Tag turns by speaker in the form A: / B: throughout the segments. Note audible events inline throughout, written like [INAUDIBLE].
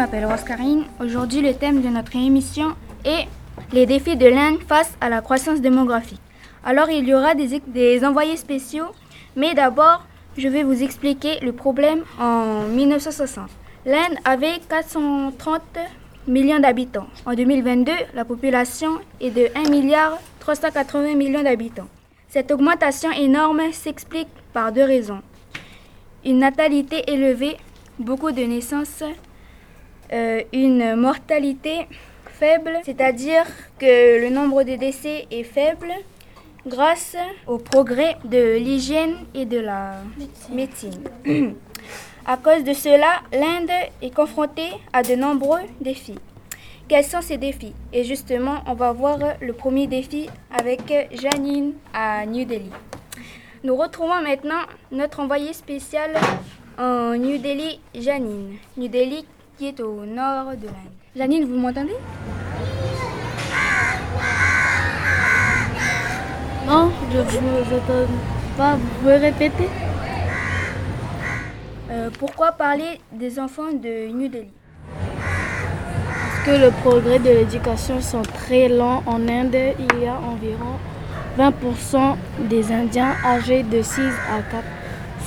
A: m'appelle Oscarine. Aujourd'hui, le thème de notre émission est les défis de l'Inde face à la croissance démographique. Alors, il y aura des, des envoyés spéciaux, mais d'abord, je vais vous expliquer le problème en 1960. L'Inde avait 430 millions d'habitants. En 2022, la population est de 1 milliard 380 millions d'habitants. Cette augmentation énorme s'explique par deux raisons. Une natalité élevée, beaucoup de naissances, euh, une mortalité faible, c'est-à-dire que le nombre de décès est faible grâce au progrès de l'hygiène et de la médecine. [CLEARS THROAT] à cause de cela, l'Inde est confrontée à de nombreux défis. Quels sont ces défis? Et justement, on va voir le premier défi avec Janine à New Delhi. Nous retrouvons maintenant notre envoyé spécial en New Delhi, Janine. New Delhi qui est au nord de l'Inde. Janine, vous m'entendez?
B: Non, je ne vous entends pas. Vous répéter?
A: Euh, Pourquoi parler des enfants de New Delhi?
B: Parce que le progrès de l'éducation sont très lents en Inde. Il y a environ 20% des Indiens âgés de 6 à 4,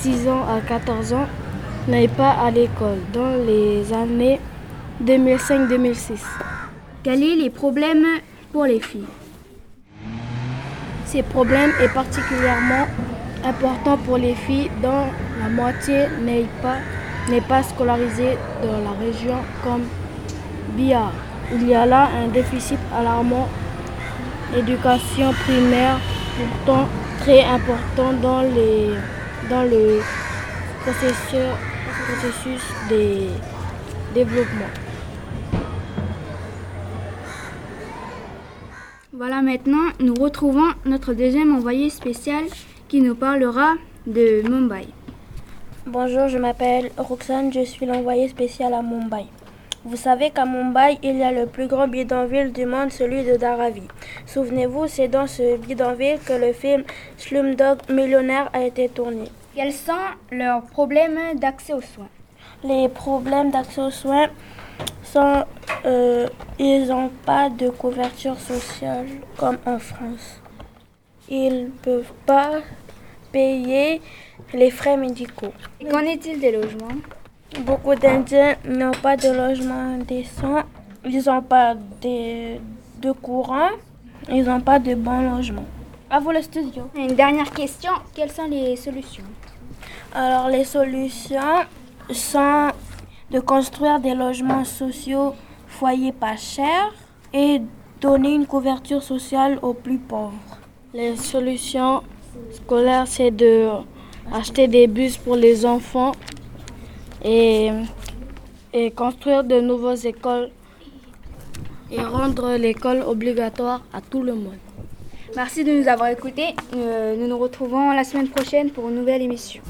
B: 6 ans à 14 ans n'aillent pas à l'école dans les années 2005-2006.
A: Quels sont les problèmes pour les filles?
B: Ces problèmes est particulièrement important pour les filles dont la moitié n'est pas, pas scolarisée dans la région comme Bihar. Il y a là un déficit alarmant l'éducation primaire, pourtant très important dans, les, dans le processus, processus de développement.
A: Voilà, maintenant, nous retrouvons notre deuxième envoyé spécial qui nous parlera de Mumbai.
C: Bonjour, je m'appelle Roxane, je suis l'envoyé spécial à Mumbai. Vous savez qu'à Mumbai, il y a le plus grand bidonville du monde, celui de Dharavi. Souvenez-vous, c'est dans ce bidonville que le film Slumdog Millionnaire a été tourné.
A: Quels sont leurs problèmes d'accès aux soins?
C: Les problèmes d'accès aux soins sont euh, ils n'ont pas de couverture sociale comme en France. Ils ne peuvent pas payer les frais médicaux.
A: Qu'en est-il des logements?
C: Beaucoup d'Indiens n'ont pas de logement décent, ils n'ont pas de, de courant, ils n'ont pas de bon logement.
A: À vous le studio. Une dernière question, quelles sont les solutions?
C: Alors les solutions sont de construire des logements sociaux foyers pas chers et donner une couverture sociale aux plus pauvres.
B: Les solutions scolaires, c'est de acheter des bus pour les enfants et, et construire de nouvelles écoles et rendre l'école obligatoire à tout le monde.
A: Merci de nous avoir écoutés. Euh, nous nous retrouvons la semaine prochaine pour une nouvelle émission.